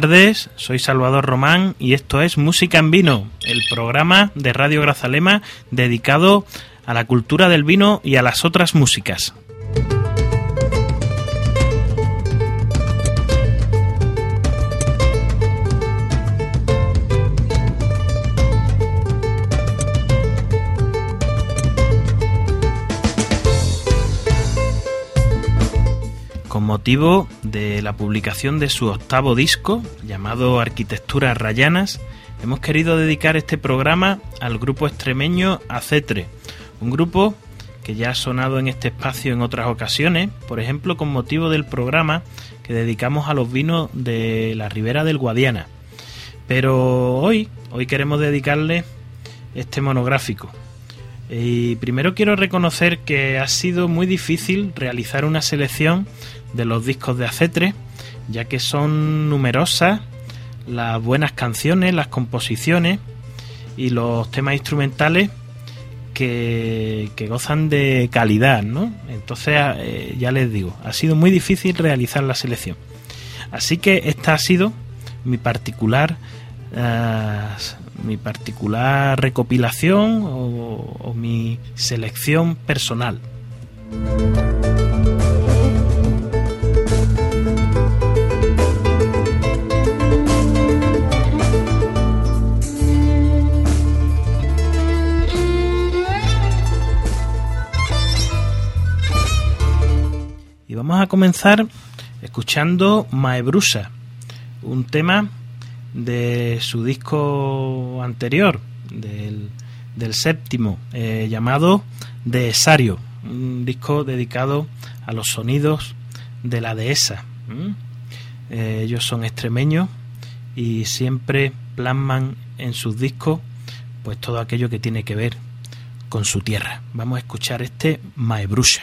tardes, soy Salvador Román y esto es Música en Vino, el programa de Radio Grazalema dedicado a la cultura del vino y a las otras músicas. Motivo de la publicación de su octavo disco, llamado Arquitecturas Rayanas, hemos querido dedicar este programa al grupo extremeño Acetre, un grupo que ya ha sonado en este espacio en otras ocasiones, por ejemplo con motivo del programa que dedicamos a los vinos de la Ribera del Guadiana. Pero hoy, hoy queremos dedicarle este monográfico. Y primero quiero reconocer que ha sido muy difícil realizar una selección de los discos de Acetre, ya que son numerosas las buenas canciones, las composiciones y los temas instrumentales que, que gozan de calidad, ¿no? Entonces, eh, ya les digo, ha sido muy difícil realizar la selección. Así que esta ha sido mi particular eh, mi particular recopilación o mi selección personal. Vamos a comenzar escuchando Maebrusa, un tema de su disco anterior, del, del séptimo, eh, llamado De Esario, un disco dedicado a los sonidos de la dehesa. Eh, ellos son extremeños y siempre plasman en sus discos pues todo aquello que tiene que ver con su tierra. Vamos a escuchar este Maebrusa.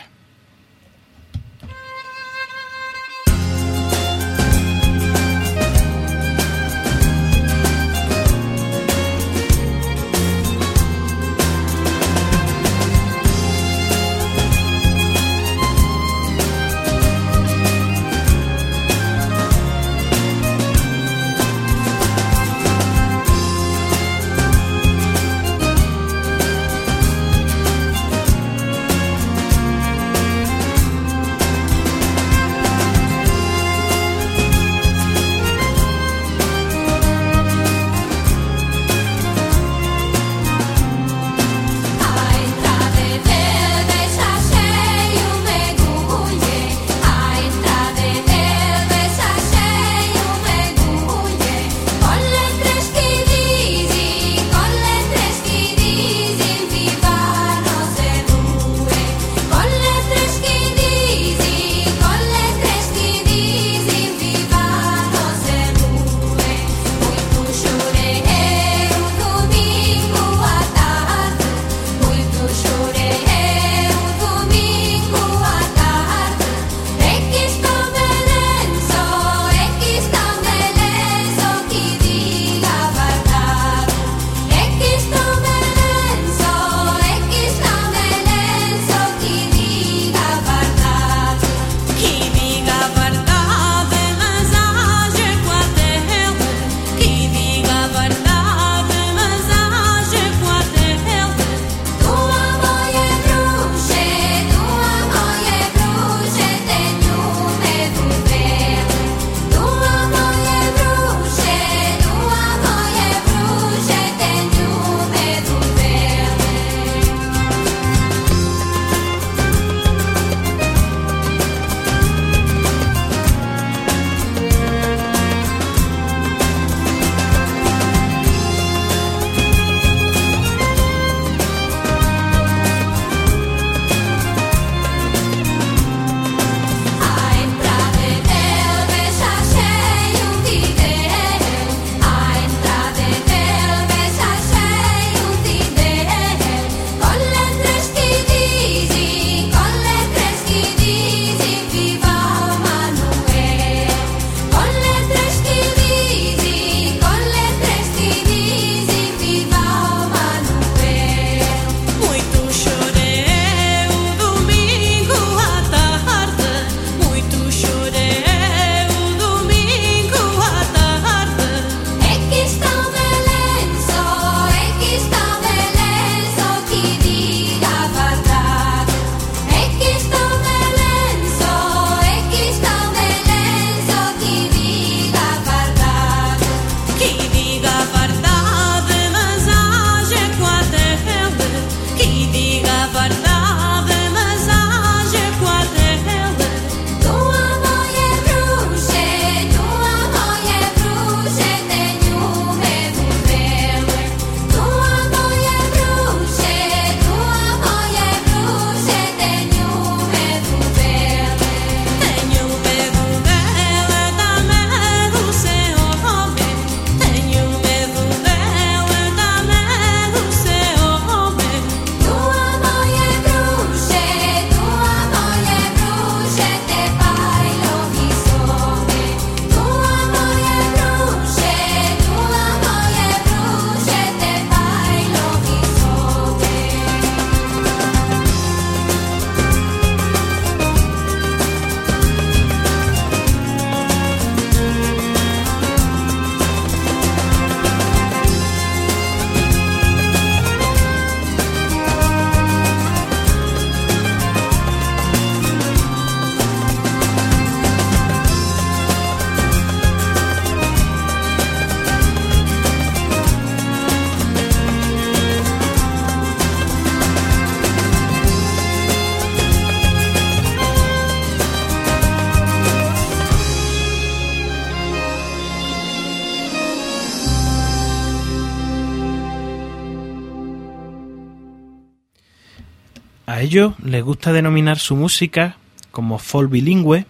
Ellos les gusta denominar su música como folk bilingüe,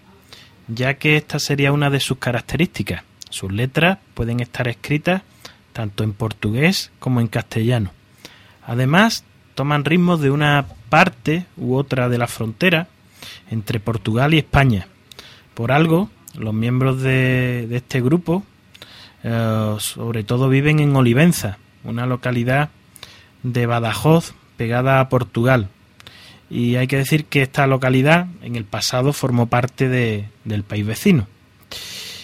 ya que esta sería una de sus características. Sus letras pueden estar escritas tanto en portugués como en castellano. Además, toman ritmos de una parte u otra de la frontera entre Portugal y España. Por algo, los miembros de, este grupo eh, sobre todo viven en Olivenza, una localidad de Badajoz pegada a Portugal. Y hay que decir que esta localidad en el pasado formó parte del país vecino.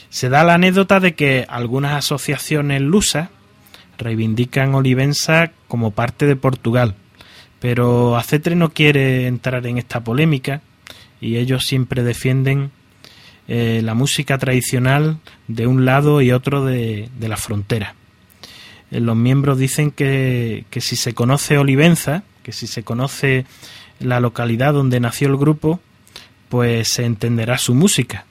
Se da la anécdota de que algunas asociaciones lusas reivindican Olivenza como parte de Portugal, pero Acetre no quiere entrar en esta polémica y ellos siempre defienden eh, la música tradicional de un lado y otro de, la frontera. Eh, los miembros dicen que, que si se conoce Olivenza, que si se conoce la localidad donde nació el grupo, pues se entenderá su música.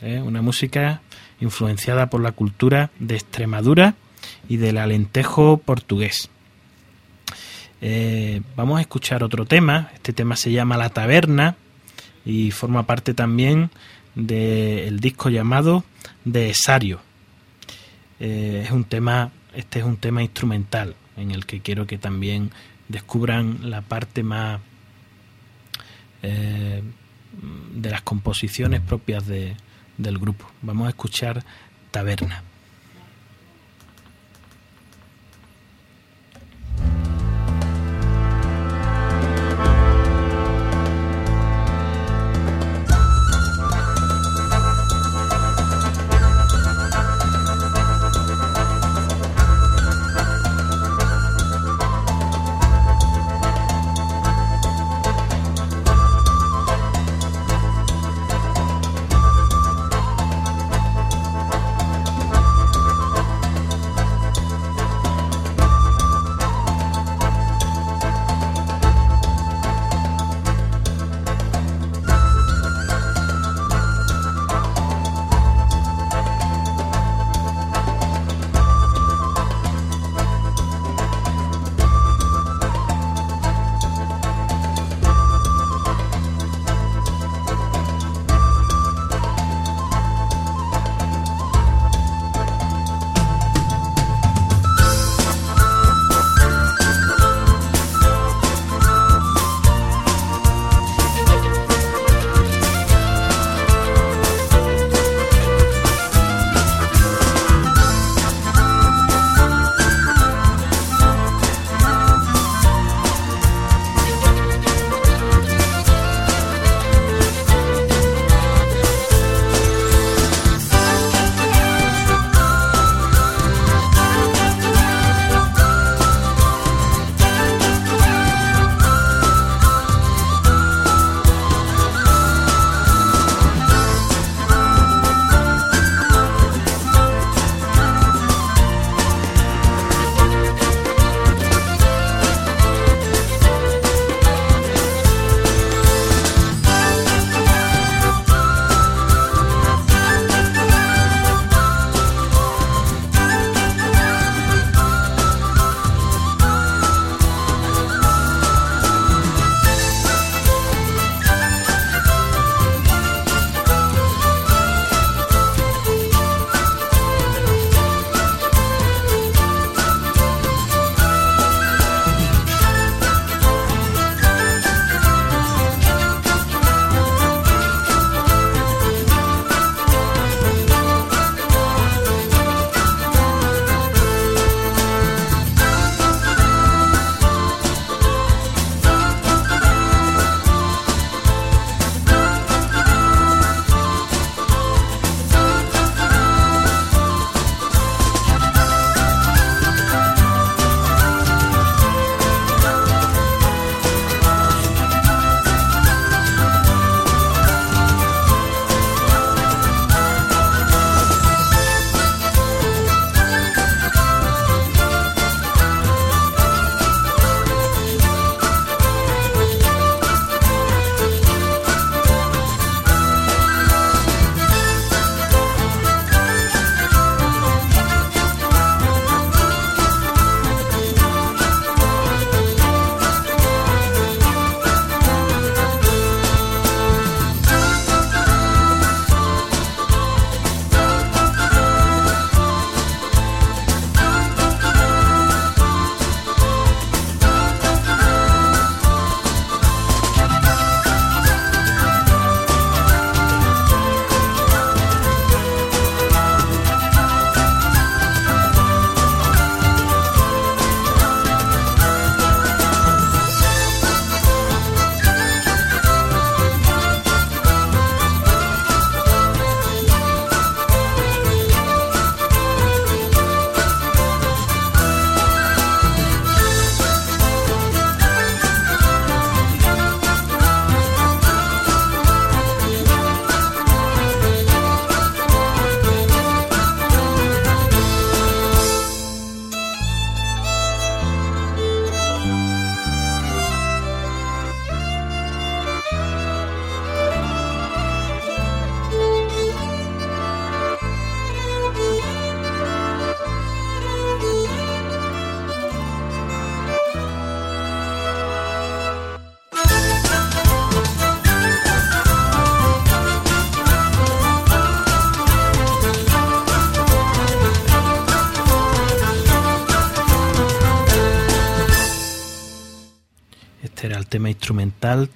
¿eh? Una música influenciada por la cultura de Extremadura y del alentejo portugués. Eh, vamos a escuchar otro tema. Este tema se llama La Taberna y forma parte también del disco llamado De Esario. Eh, es un tema, este es un tema instrumental en el que quiero que también descubran la parte más eh, de las composiciones propias de, del grupo. Vamos a escuchar Taberna.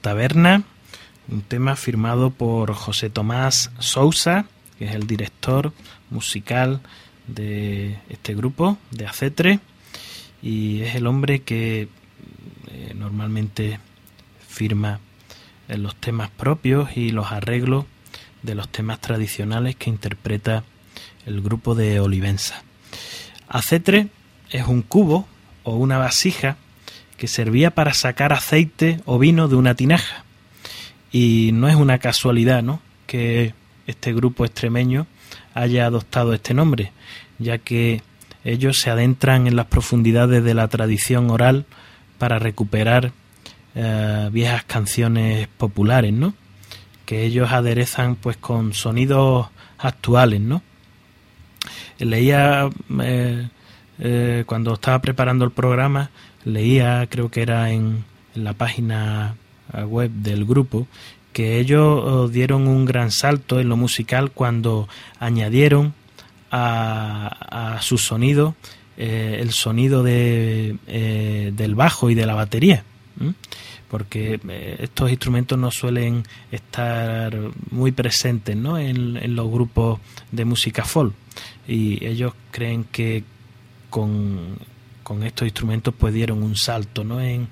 Taberna, un tema firmado por José Tomás Sousa, que es el director musical de este grupo, de Acetre, y es el hombre que eh, normalmente firma los temas propios y los arreglos de los temas tradicionales que interpreta el grupo de Olivenza. Acetre es un cubo o una vasija que servía para sacar aceite o vino de una tinaja. Y no es una casualidad, ¿no? que este grupo extremeño haya adoptado este nombre, ya que ellos se adentran en las profundidades de la tradición oral para recuperar eh, viejas canciones populares, ¿no? Que ellos aderezan pues con sonidos actuales, ¿no? Leía eh, eh, cuando estaba preparando el programa, leía, creo que era en, la página web del grupo, que ellos oh, dieron un gran salto en lo musical cuando añadieron a, su sonido el sonido de, del bajo y de la batería porque eh, estos instrumentos no suelen estar muy presentes ¿no? en, los grupos de música folk y ellos creen que con, estos instrumentos pues dieron un salto ¿no? en,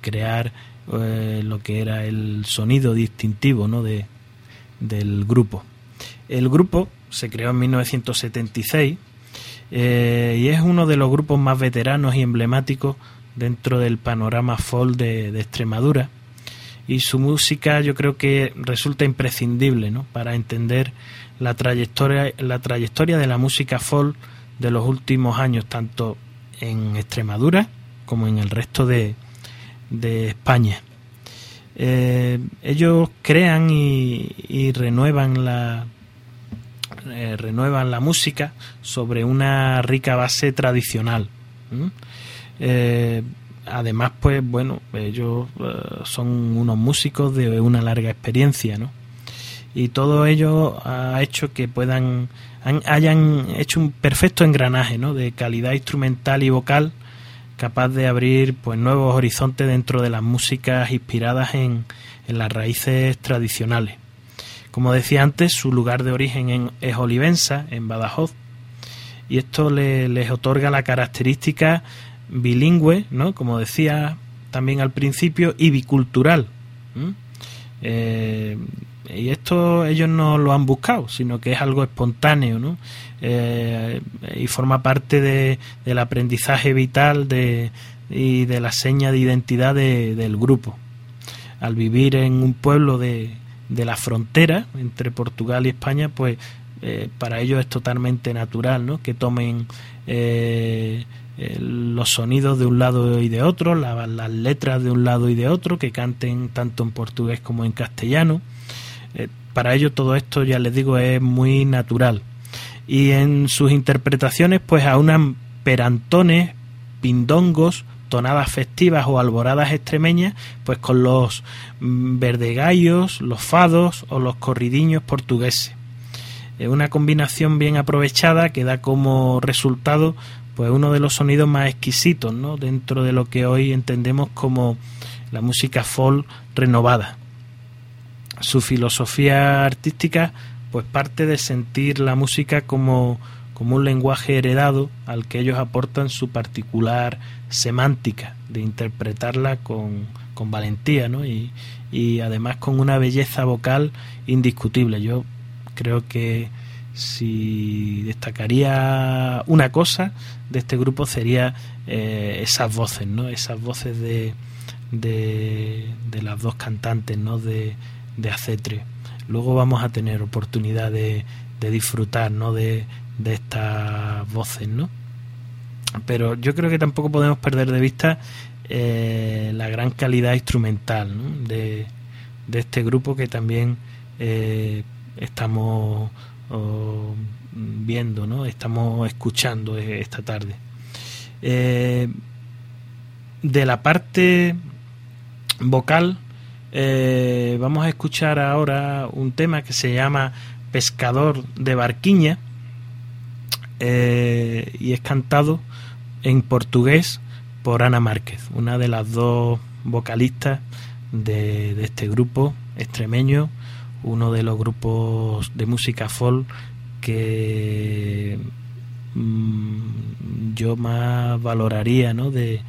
crear eh, lo que era el sonido distintivo ¿no? de, del grupo. El grupo se creó en 1976 eh, y es uno de los grupos más veteranos y emblemáticos dentro del panorama folk de, Extremadura y su música yo creo que resulta imprescindible ¿no? para entender la trayectoria, la trayectoria de la música folk de los últimos años, tanto en Extremadura como en el resto de, de España. Eh, ellos crean y, renuevan la eh, renuevan la música sobre una rica base tradicional. Eh, además, pues bueno, ellos son unos músicos de una larga experiencia, ¿no? Y todo ello ha hecho que puedan, hayan hecho un perfecto engranaje, ¿no? De calidad instrumental y vocal capaz de abrir pues nuevos horizontes dentro de las músicas inspiradas en, en las raíces tradicionales. Como decía antes, su lugar de origen es Olivenza, en Badajoz, y esto les otorga la característica bilingüe, ¿no? Como decía también al principio, y bicultural. Y esto ellos no lo han buscado, sino que es algo espontáneo, ¿no? Eh, y forma parte de, del aprendizaje vital de, y de la seña de identidad del grupo. Al vivir en un pueblo de, de la frontera entre Portugal y España, pues eh, para ellos es totalmente natural, ¿no? Que tomen los sonidos de un lado y de otro, las letras de un lado y de otro, que canten tanto en portugués como en castellano. Para ello todo esto, ya les digo, es muy natural. Y en sus interpretaciones, pues aunan perantones, pindongos, tonadas festivas o alboradas extremeñas, pues con los mm, verdegallos, los fados o los corridiños portugueses. Es una combinación bien aprovechada que da como resultado pues uno de los sonidos más exquisitos ¿no? dentro de lo que hoy entendemos como la música folk renovada. Su filosofía artística pues parte de sentir la música como, como un lenguaje heredado al que ellos aportan su particular semántica, de interpretarla con, con valentía ¿no? y, y además con una belleza vocal indiscutible. Yo creo que si destacaría una cosa de este grupo sería eh, esas voces, ¿no? Esas voces de, de, las dos cantantes, ¿no? De, de Acetre. Luego vamos a tener oportunidad de, de disfrutar, ¿no? De, de estas voces, ¿no? Pero yo creo que tampoco podemos perder de vista eh, la gran calidad instrumental de, de, este grupo que también eh, estamos viendo, ¿no? Estamos escuchando esta tarde. Eh, de la parte vocal, eh, vamos a escuchar ahora un tema que se llama Pescador de Barquiña eh, y es cantado en portugués por Ana Márquez, una de las dos vocalistas de, este grupo extremeño, uno de los grupos de música folk que mm, yo más valoraría ¿no? de,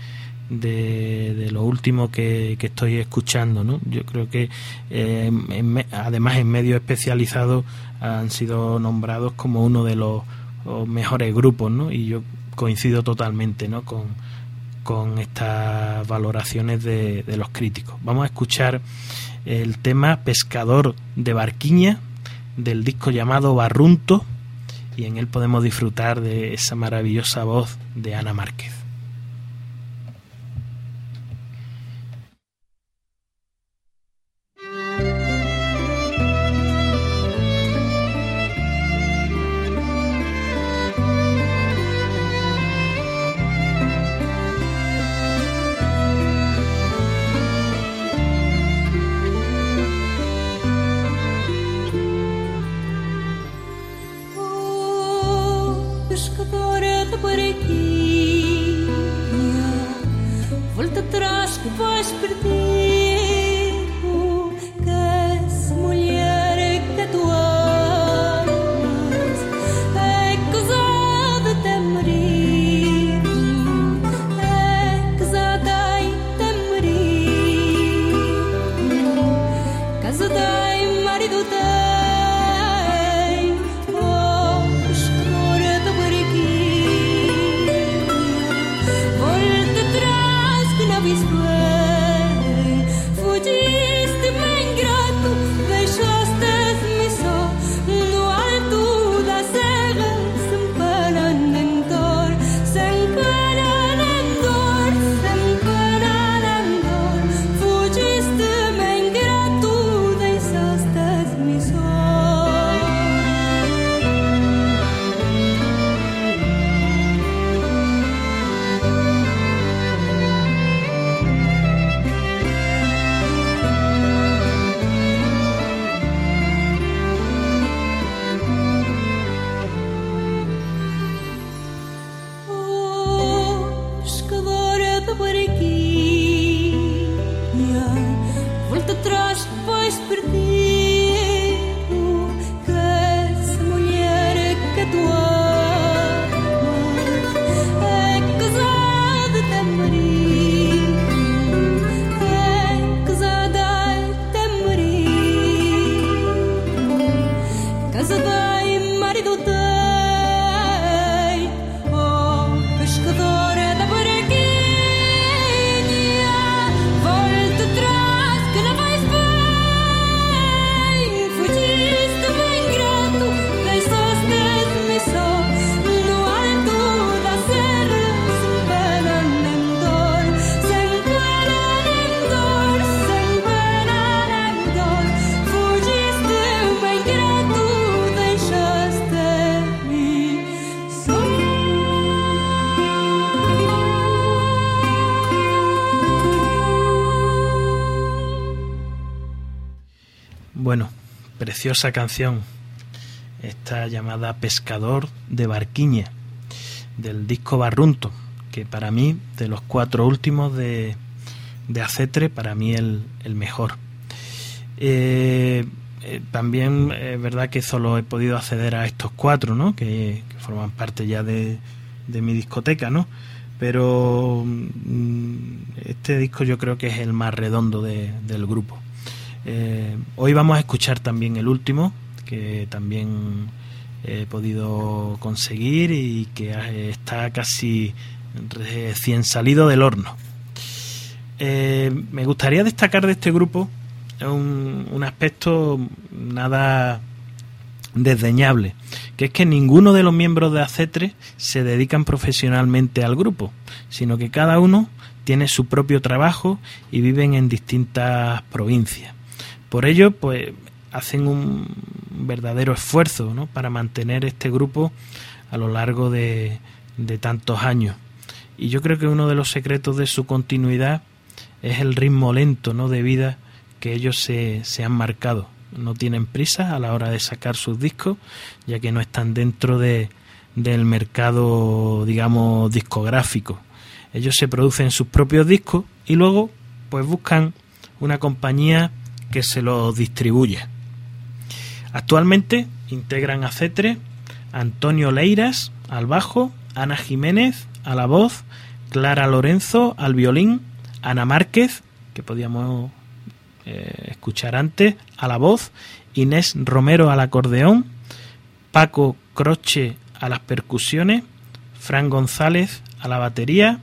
de, lo último que, estoy escuchando. ¿no? Yo creo que eh, además en medios especializados han sido nombrados como uno de los, mejores grupos ¿no? y yo coincido totalmente ¿no? con, con estas valoraciones de, de los críticos. Vamos a escuchar el tema Pescador de Barquiña del disco llamado Barrunto y en él podemos disfrutar de esa maravillosa voz de Ana Márquez. Preciosa canción, esta llamada Pescador de Barquiña, del disco Barrunto, que para mí, de los cuatro últimos de, de Acetre, para mí el, el mejor. Eh, eh, también es verdad que solo he podido acceder a estos cuatro, ¿no? que, forman parte ya de, de mi discoteca, ¿no? pero mm, este disco yo creo que es el más redondo del grupo. Eh, hoy vamos a escuchar también el último, que también he podido conseguir y que está casi recién salido del horno. Eh, me gustaría destacar de este grupo un, un aspecto nada desdeñable, que es que ninguno de los miembros de ACETRE se dedican profesionalmente al grupo, sino que cada uno tiene su propio trabajo y viven en distintas provincias. Por ello, pues hacen un verdadero esfuerzo ¿no? para mantener este grupo a lo largo de, tantos años. Y yo creo que uno de los secretos de su continuidad es el ritmo lento ¿no? de vida que ellos se, se han marcado. No tienen prisa a la hora de sacar sus discos, ya que no están dentro de, del mercado, digamos, discográfico. Ellos se producen sus propios discos y luego pues buscan una compañía que se los distribuya. Actualmente integran a Cetre Antonio Leiras al bajo, Ana Jiménez a la voz, Clara Lorenzo al violín, Ana Márquez, que podíamos eh, escuchar antes, a la voz, Inés Romero al acordeón, Paco Croche a las percusiones, Fran González a la batería,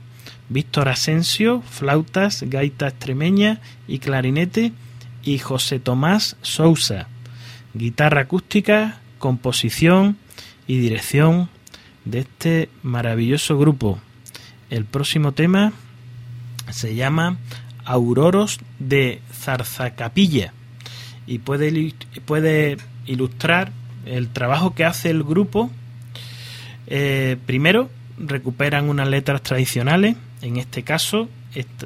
Víctor Asensio, flautas, gaita extremeña y clarinete, y José Tomás Sousa, guitarra acústica, composición y dirección de este maravilloso grupo. El próximo tema se llama Auroros de Zarzacapilla y puede, puede ilustrar el trabajo que hace el grupo. Eh, primero, recuperan unas letras tradicionales, en este caso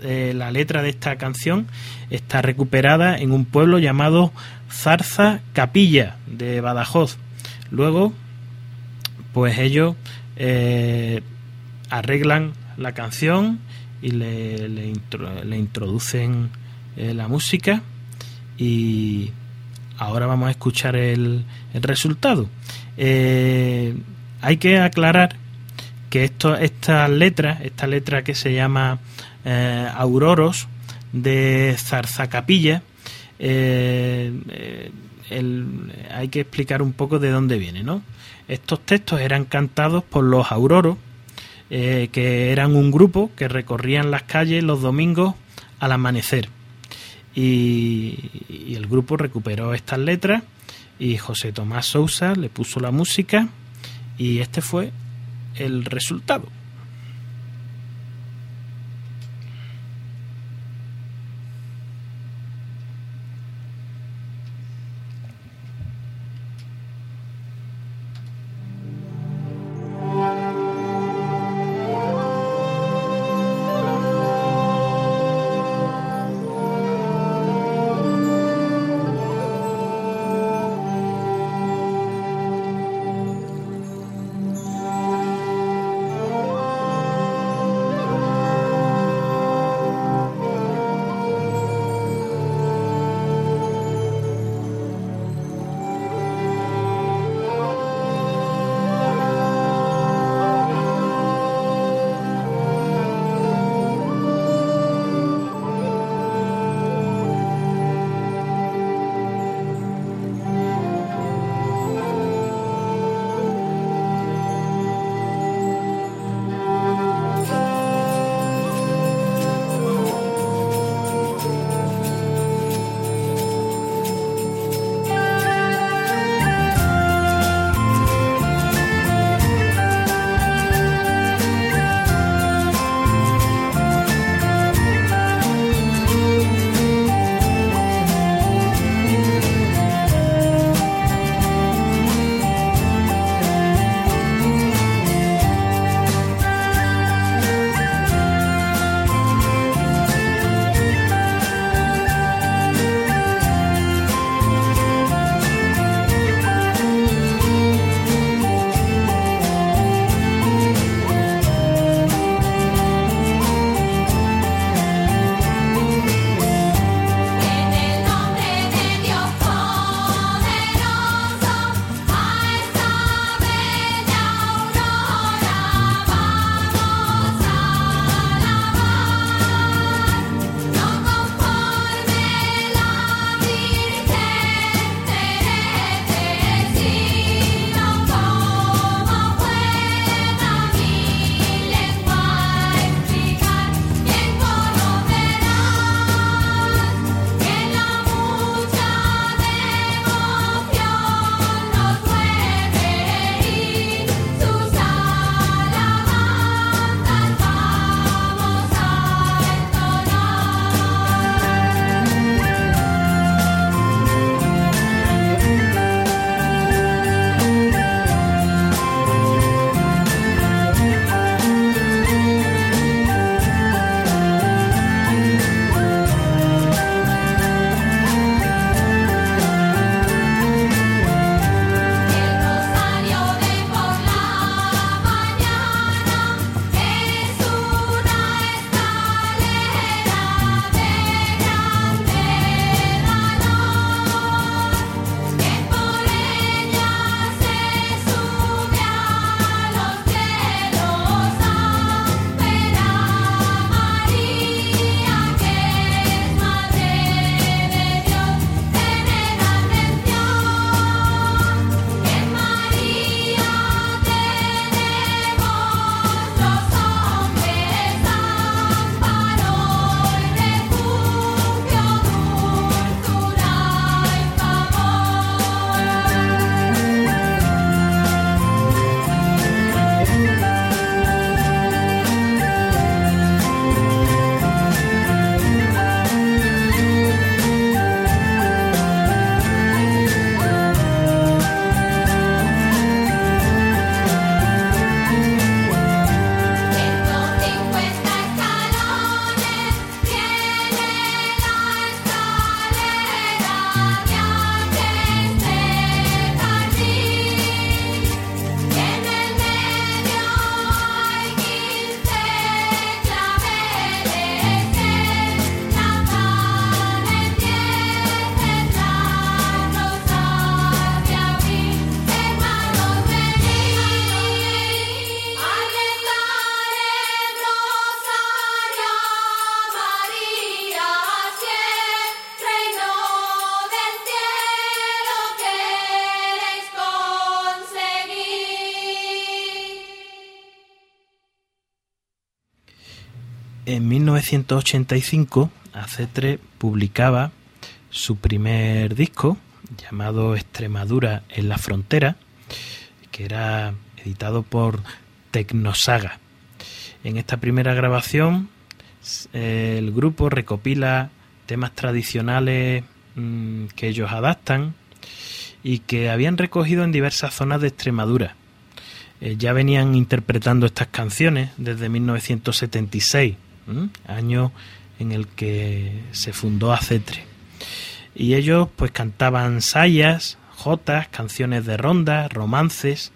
eh, la letra de esta canción está recuperada en un pueblo llamado Zarza Capilla de Badajoz. Luego, pues ellos eh, arreglan la canción y le, le, introducen eh, la música y ahora vamos a escuchar el, el resultado. hay que aclarar que esto, esta letra, esta letra que se llama eh, Auroros de Zarzacapilla, eh, eh hay que explicar un poco de dónde viene, ¿no? Estos textos eran cantados por los auroros, que eran un grupo que recorrían las calles los domingos al amanecer. y el grupo recuperó estas letras y José Tomás Sousa le puso la música y este fue el resultado. 1985, AC3 publicaba su primer disco, llamado Extremadura en la frontera, que era editado por Tecnosaga. En esta primera grabación, el grupo recopila temas tradicionales mm, que ellos adaptan y que habían recogido en diversas zonas de Extremadura. Eh, ya venían interpretando estas canciones desde 1976, año en el que se fundó Acetre. Y ellos pues cantaban sayas, jotas, canciones de ronda, romances,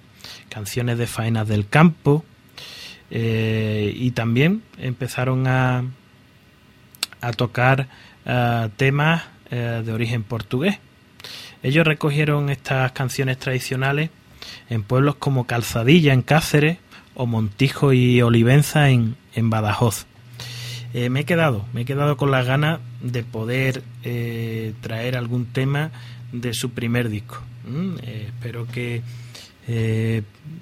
canciones de faenas del campo, eh, y también empezaron a, a tocar eh, temas de origen portugués. Ellos recogieron estas canciones tradicionales en pueblos como Calzadilla en Cáceres o Montijo y Olivenza en, en Badajoz. Eh, me he quedado, me he quedado con las ganas de poder eh, traer algún tema de su primer disco. Eh, espero que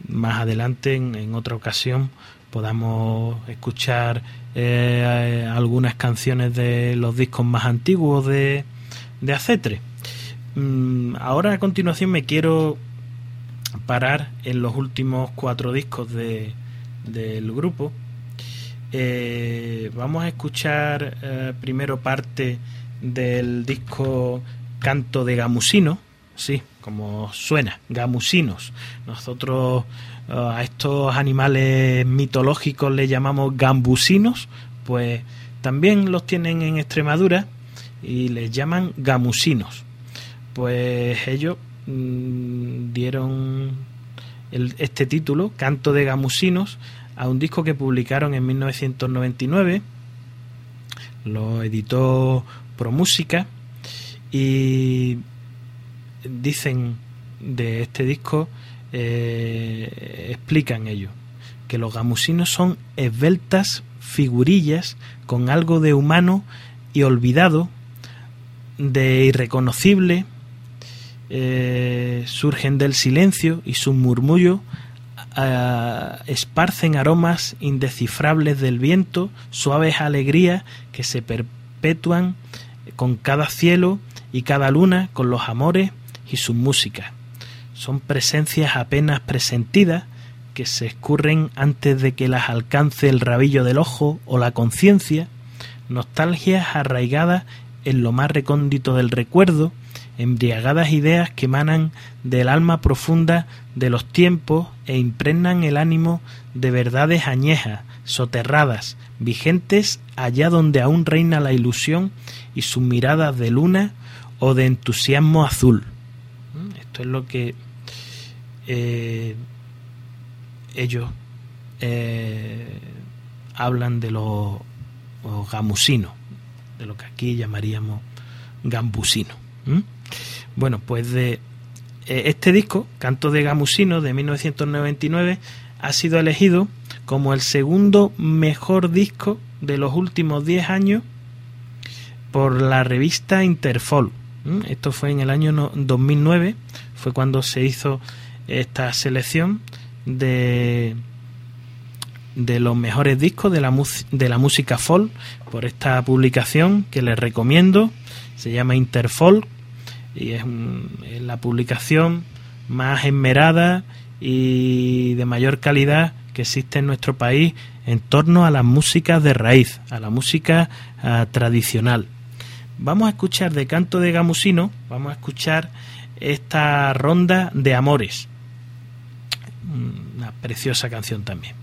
más adelante, en, otra ocasión, podamos escuchar algunas canciones de los discos más antiguos de, Acetre. Mm, ahora a continuación me quiero parar en los últimos cuatro discos de, del grupo. Eh, vamos a escuchar eh, primero parte del disco Canto de Gamusino, sí, como suena, gamusinos. Nosotros eh, a estos animales mitológicos le llamamos gambusinos, pues también los tienen en Extremadura y les llaman gamusinos. Pues ellos Mm, dieron este título, Canto de Gamusinos, a un disco que publicaron en 1999. Lo editó ProMúsica y dicen de este disco, eh, explican ello, que los gamusinos son esbeltas figurillas con algo de humano y olvidado, de irreconocible, eh, surgen del silencio y su murmullo esparcen aromas indescifrables del viento, suaves alegrías que se perpetúan con cada cielo y cada luna, con los amores y sus músicas. Son presencias apenas presentidas que se escurren antes de que las alcance el rabillo del ojo o la conciencia, nostalgias arraigadas en lo más recóndito del recuerdo, embriagadas ideas que emanan del alma profunda de los tiempos e impregnan el ánimo de verdades añejas, soterradas, vigentes allá donde aún reina la ilusión y sus miradas de luna o de entusiasmo azul. ¿Mm? Esto es lo que eh, ellos eh, hablan de los, gamusinos, de lo que aquí llamaríamos gambusinos. Bueno, pues de este disco, Canto de Gamusino, de 1999, ha sido elegido como el segundo mejor disco de los últimos 10 años por la revista Interfol. Esto fue en el año 2009, fue cuando se hizo esta selección de, de los mejores discos de la, de la música folk por esta publicación que les recomiendo. Se llama Interfolk y es, la publicación más esmerada y de mayor calidad que existe en nuestro país en torno a las músicas de raíz, a la música ah, tradicional. Vamos a escuchar de canto de Gamusino, vamos a escuchar esta ronda de amores. Una preciosa canción también.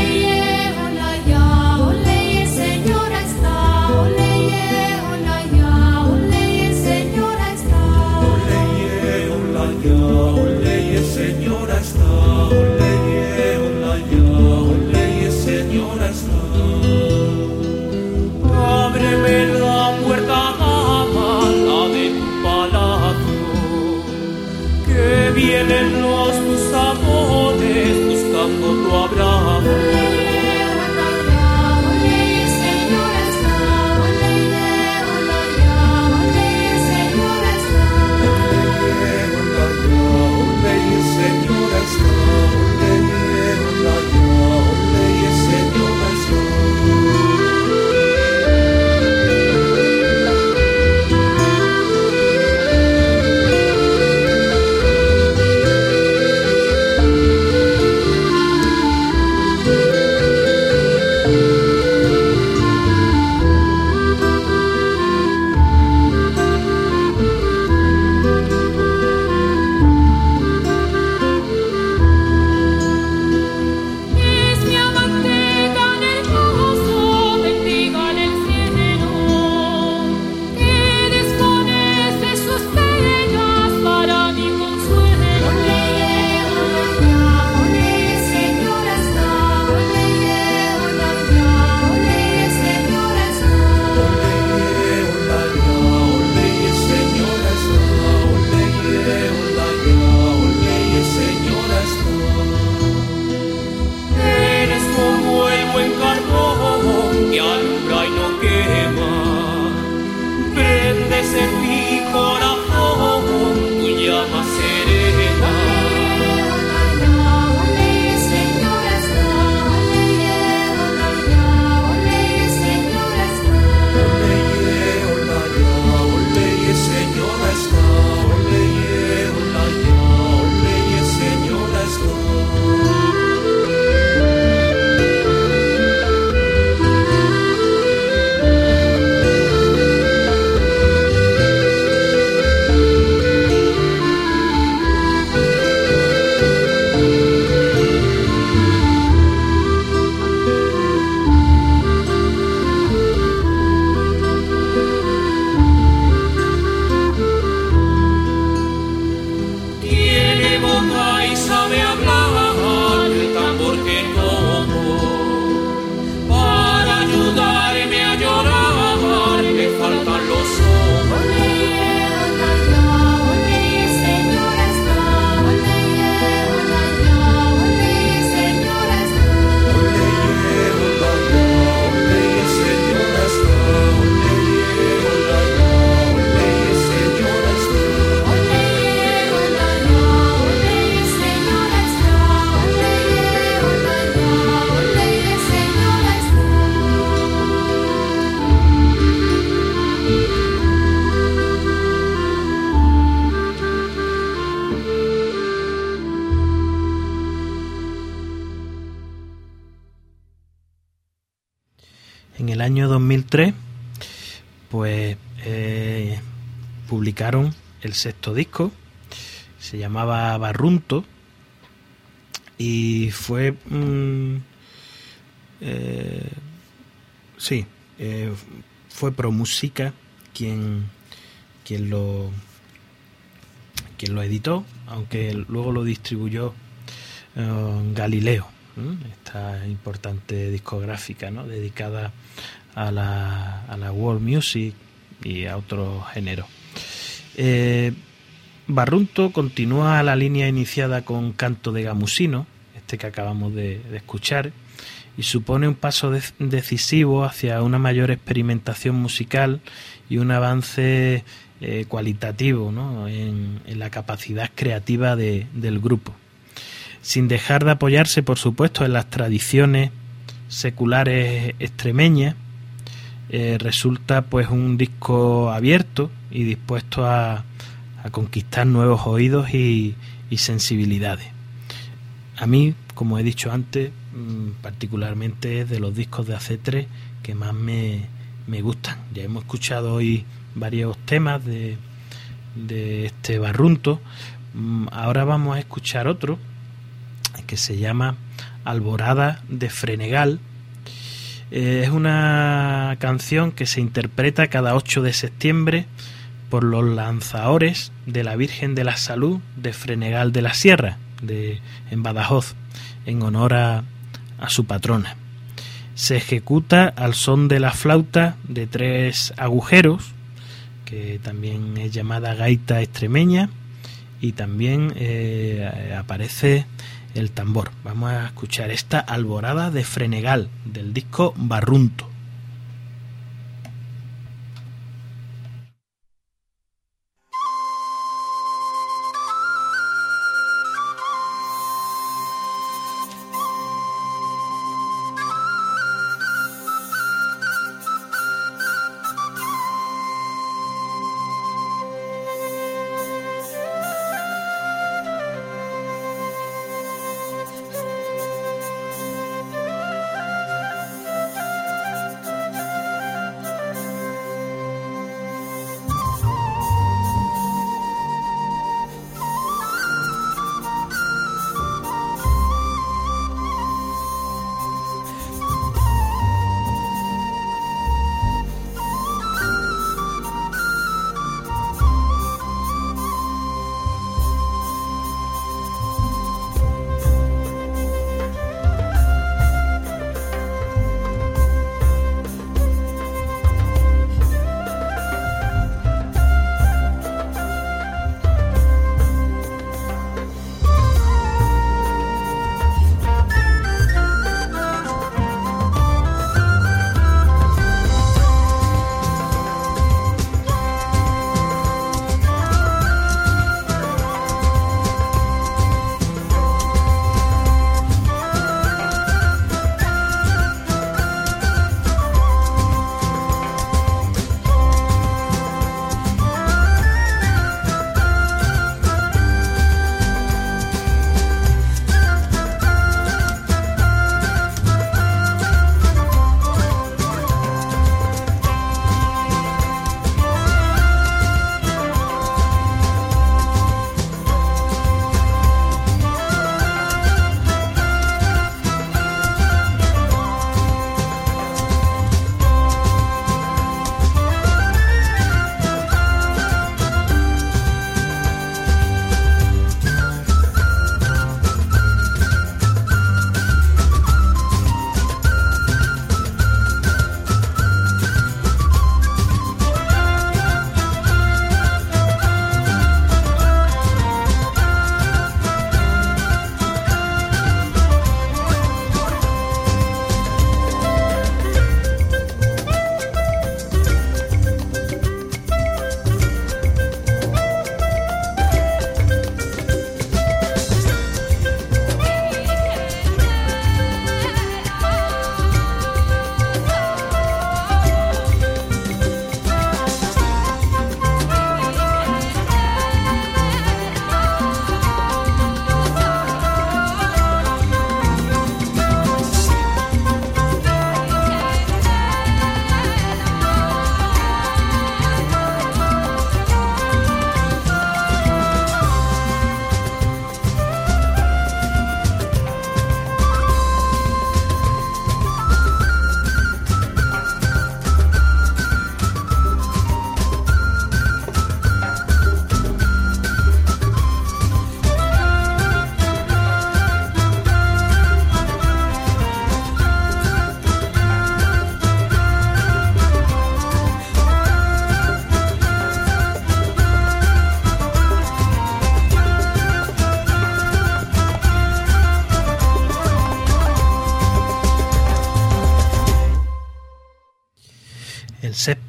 el sexto disco, se llamaba Barrunto y fue... Mm, eh, sí, eh, fue Pro Música quien, quien, lo, quien lo editó, aunque luego lo distribuyó Galileo, esta importante discográfica ¿no? dedicada a la, a la world music y a otros géneros. Eh, Barrunto continúa la línea iniciada con Canto de Gamusino, este que acabamos de, escuchar, y supone un paso decisivo hacia una mayor experimentación musical y un avance eh, cualitativo en, la capacidad creativa del grupo. Sin dejar de apoyarse, por supuesto, en las tradiciones seculares extremeñas, eh, resulta pues un disco abierto y dispuesto a, conquistar nuevos oídos y, sensibilidades. A mí, como he dicho antes, mm, particularmente es de los discos de AC3 que más me, gustan. Ya hemos escuchado hoy varios temas de, de este barrunto. Mm, ahora vamos a escuchar otro que se llama Alborada de Frenegal eh, es una canción que se interpreta cada 8 de septiembre por los lanzadores de la Virgen de la Salud de Frenegal de la Sierra, de, en Badajoz, en honor a, su patrona. Se ejecuta al son de la flauta de tres agujeros, que también es llamada gaita extremeña, y también eh, aparece el tambor. Vamos a escuchar esta alborada de Frenegal del disco Barrunto.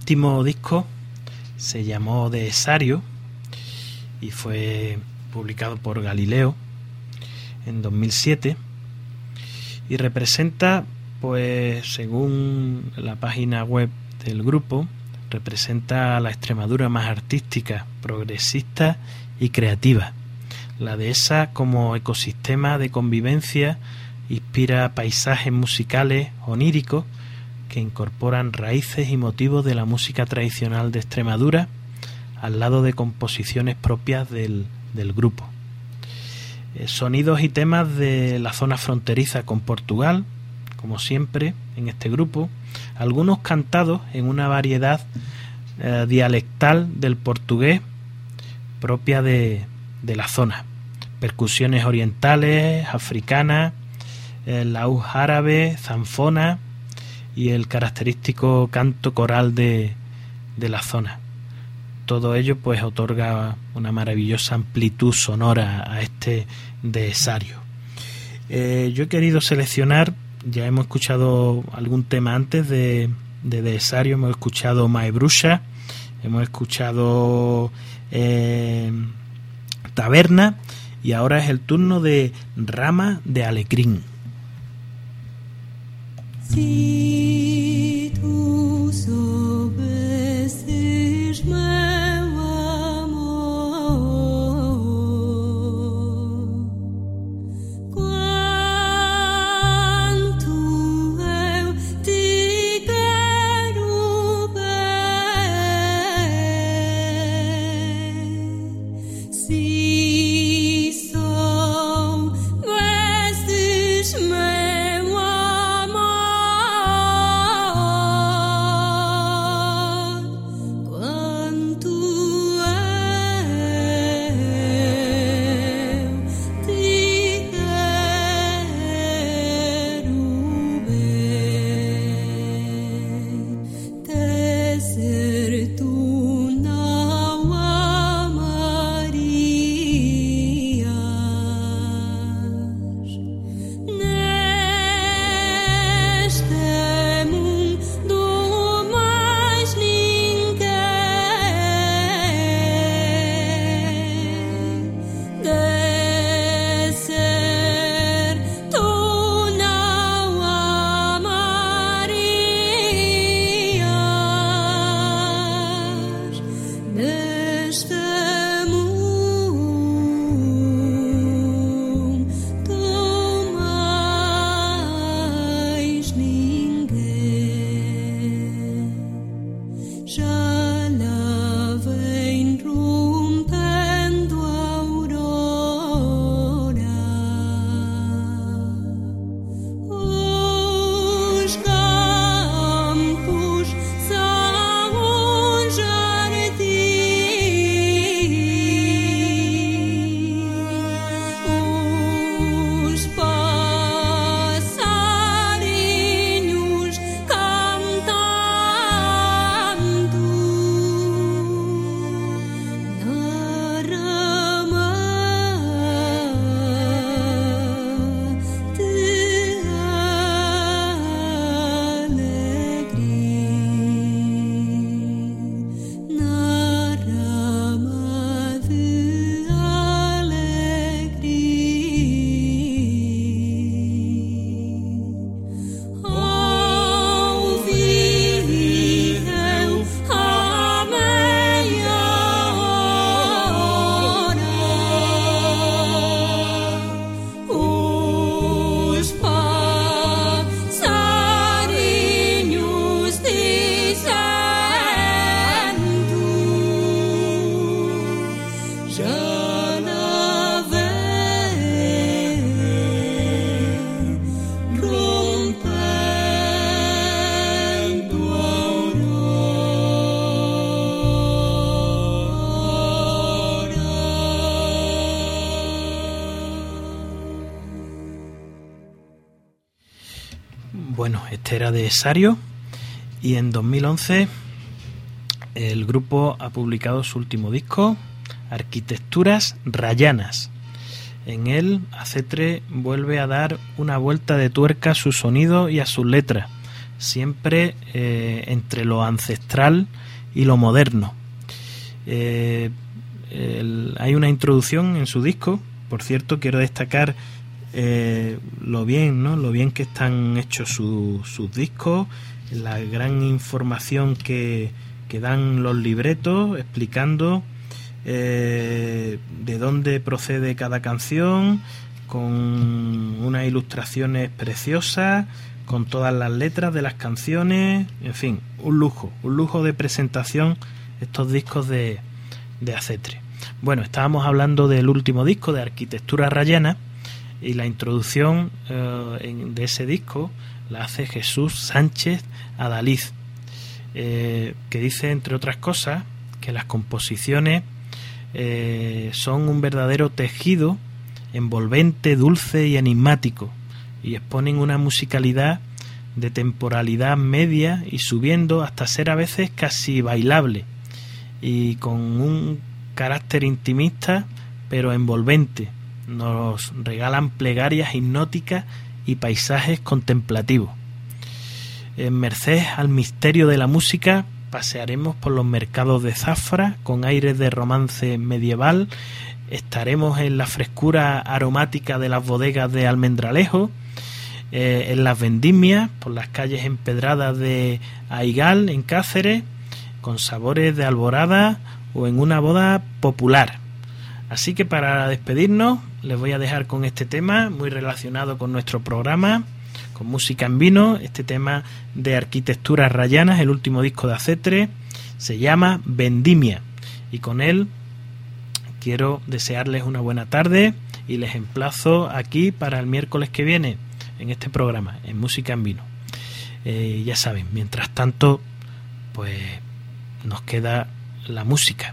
Último disco se llamó De Sario y fue publicado por Galileo en 2007 y representa, pues según la página web del grupo, representa la Extremadura más artística, progresista y creativa. La dehesa como ecosistema de convivencia inspira paisajes musicales oníricos que incorporan raíces y motivos de la música tradicional de Extremadura al lado de composiciones propias del, grupo. Eh, sonidos y temas de la zona fronteriza con Portugal, como siempre en este grupo, algunos cantados en una variedad eh, dialectal del portugués propia de, de la zona, percusiones orientales, africanas, el laúd árabe, zanfona y el característico canto coral de, de la zona. Todo ello pues otorga una maravillosa amplitud sonora a este desario. Eh, yo he querido seleccionar, ya hemos escuchado algún tema antes de, de Desario, hemos escuchado Maebrusha, hemos escuchado eh, Taberna y ahora es el turno de Rama de Alecrín. Si tú era de Sario y en 2011 el grupo ha publicado su último disco, Arquitecturas Rayanas. En él, Acetre vuelve a dar una vuelta de tuerca a su sonido y a sus letras, siempre eh, entre lo ancestral y lo moderno. Eh, hay una introducción en su disco, por cierto, quiero destacar eh, lo bien, ¿no? Lo bien que están hechos sus discos, la gran información que, dan los libretos explicando eh, de dónde procede cada canción, con unas ilustraciones preciosas, con todas las letras de las canciones, en fin, un lujo, un lujo de presentación estos discos de, de Acetre. Bueno, estábamos hablando del último disco de Arquitectura Rayana, y la introducción eh, de ese disco la hace Jesús Sánchez Adaliz, eh, que dice, entre otras cosas, que las composiciones eh, son un verdadero tejido envolvente, dulce y enigmático, y exponen una musicalidad de temporalidad media y subiendo hasta ser a veces casi bailable, y con un carácter intimista pero envolvente. Nos regalan plegarias hipnóticas y paisajes contemplativos. En merced al misterio de la música, pasearemos por los mercados de Zafra con aires de romance medieval, estaremos en la frescura aromática de las bodegas de Almendralejo, eh, en las vendimias, por las calles empedradas de Aigal, en Cáceres, con sabores de alborada o en una boda popular. Así que para despedirnos les voy a dejar con este tema muy relacionado con nuestro programa, con música en vino, este tema de arquitecturas rayanas, el último disco de Acetre, se llama Vendimia y con él quiero desearles una buena tarde y les emplazo aquí para el miércoles que viene en este programa, en Música en Vino. Eh, ya saben, mientras tanto, pues nos queda la música.